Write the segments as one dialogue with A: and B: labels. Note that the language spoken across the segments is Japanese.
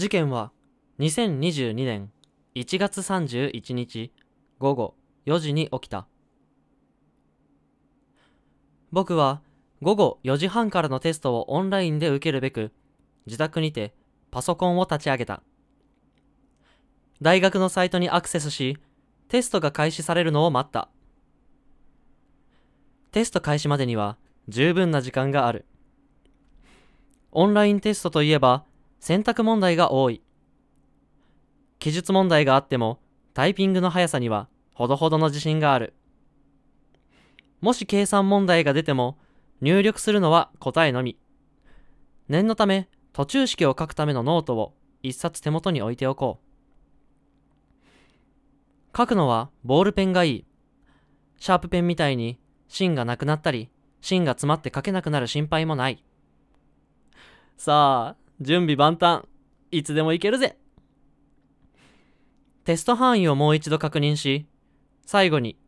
A: 事件は2022年1月31日午後4時に起きた。僕は午後4時半からのテストをオンラインで受けるべく自宅にてパソコンを立ち上げた。大学のサイトにアクセスしテストが開始されるのを待った。テスト開始までには十分な時間がある。オンラインテストといえば選択問題が多い。記述問題があってもタイピングの速さにはほどほどの自信がある。もし計算問題が出ても入力するのは答えのみ。念のため途中式を書くためのノートを一冊手元に置いておこう。書くのはボールペンがいい。シャープペンみたいに芯がなくなったり芯が詰まって書けなくなる心配もない。さあ準備万端。いつでもいけるぜ。テスト範囲をもう一度確認し最後に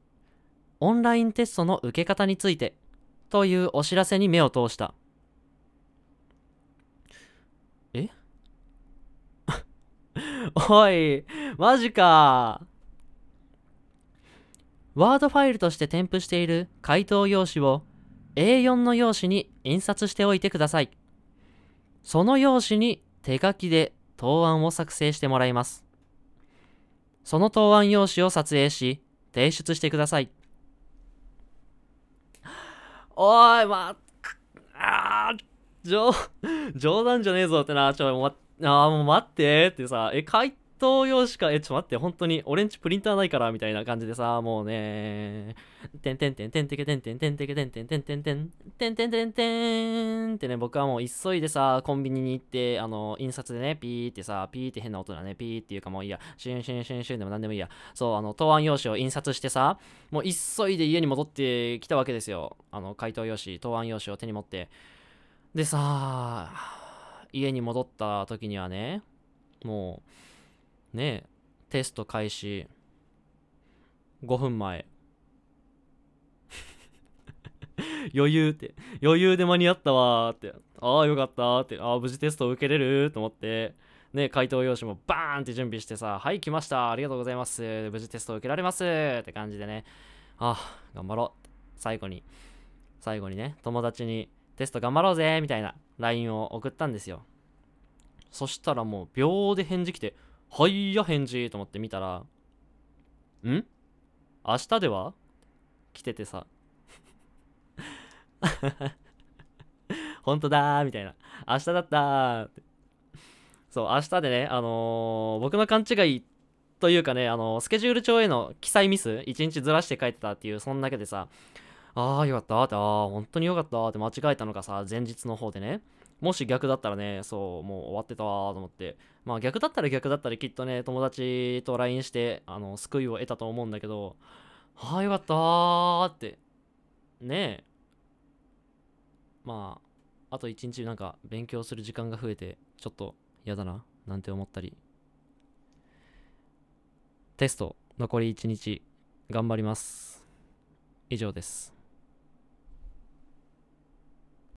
A: オンラインテストの受け方についてというお知らせに目を通した。え？おいマジか。ワードファイルとして添付している回答用紙を A4 の用紙に印刷しておいてください。その用紙に手書きで答案を作成してもらいます。その答案用紙を撮影し提出してください。おいまあ冗冗談じゃねえぞってなちょまあもう待ってってさえ回答用紙かえちょっと待って本当に俺んちプリンターないからみたいな感じでさもうね。てんてんてんてんてけてんてんてんてけてんてんてんてんてんてんてんてんてんってね僕はもう急いでさコンビニに行ってあの印刷でねピーってさピーって変な音だねピーっていうかもういいやシュンシュンシュンシュンでも何でもいいやそうあの答案用紙を印刷してさもう急いで家に戻ってきたわけですよあの回答用紙答案用紙を手に持ってでさ家に戻った時にはねもうねテスト開始5分前。余裕って。余裕で間に合ったわーって。ああよかったって。ああ無事テスト受けれると思って。ね回答用紙もバーンって準備してさはい来ました。ありがとうございます。無事テスト受けられますって感じでね。ああ頑張ろう最後に。最後にね友達にテスト頑張ろうぜみたいな LINE を送ったんですよ。そしたらもう秒で返事来てはいや返事と思って見たらん？明日では？来ててさ。本当だーみたいな。明日だったーって。そう明日でねあのー僕の勘違いというかねあのースケジュール帳への記載ミス1日ずらして書いてたっていうそんだけでさああよかったってああ本当によかったって間違えたのがさ前日の方でね。もし逆だったらねそうもう終わってたわと思って。まあ逆だったら逆だったらきっとね友達と LINE してあの救いを得たと思うんだけどああよかったーって。ねえ。まああと一日なんか勉強する時間が増えてちょっと嫌だななんて思ったり。テスト残り1日頑張ります。以上です。